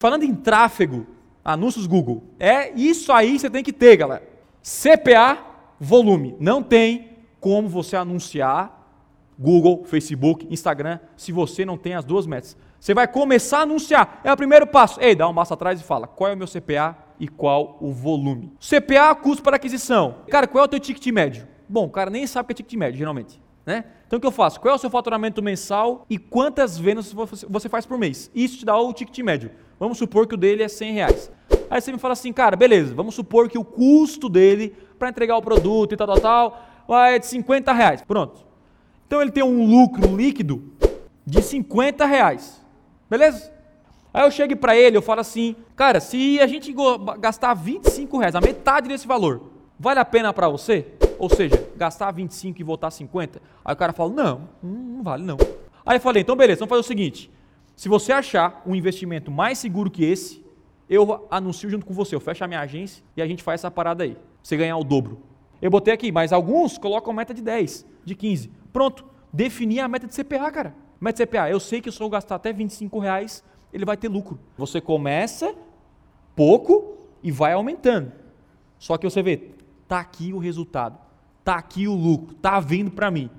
Falando em tráfego, anúncios Google, é isso aí você tem que ter, galera. CPA, volume. Não tem como você anunciar Google, Facebook, Instagram, se você não tem as duas metas. Você vai começar a anunciar. É o primeiro passo. Ei, dá um passo atrás e fala qual é o meu CPA e qual o volume. CPA, custo para aquisição. Cara, qual é o teu ticket médio? Bom, o cara nem sabe o que é ticket médio, geralmente. Né? Então o que eu faço? Qual é o seu faturamento mensal e quantas vendas você faz por mês? Isso te dá o ticket médio. Vamos supor que o dele é 100 reais. Aí você me fala assim, cara, beleza, vamos supor que o custo dele para entregar o produto e tal, tal, tal, é de 50 reais. Pronto. Então ele tem um lucro líquido de 50 reais. Beleza? Aí eu chego para ele, eu falo assim, cara, se a gente gastar 25 reais, a metade desse valor, vale a pena para você? Ou seja, gastar 25 e voltar 50? Aí o cara fala, não, não vale não. Aí eu falei, então beleza, vamos fazer o seguinte, se você achar um investimento mais seguro que esse, eu anuncio junto com você, eu fecho a minha agência e a gente faz essa parada aí. Você ganhar o dobro. Eu botei aqui, mas alguns colocam meta de 10, de 15. Pronto, defini a meta de CPA, cara. Meta de CPA, eu sei que se eu gastar até 25 reais, ele vai ter lucro. Você começa pouco e vai aumentando. Só que você vê, tá aqui o resultado, tá aqui o lucro, tá vindo para mim.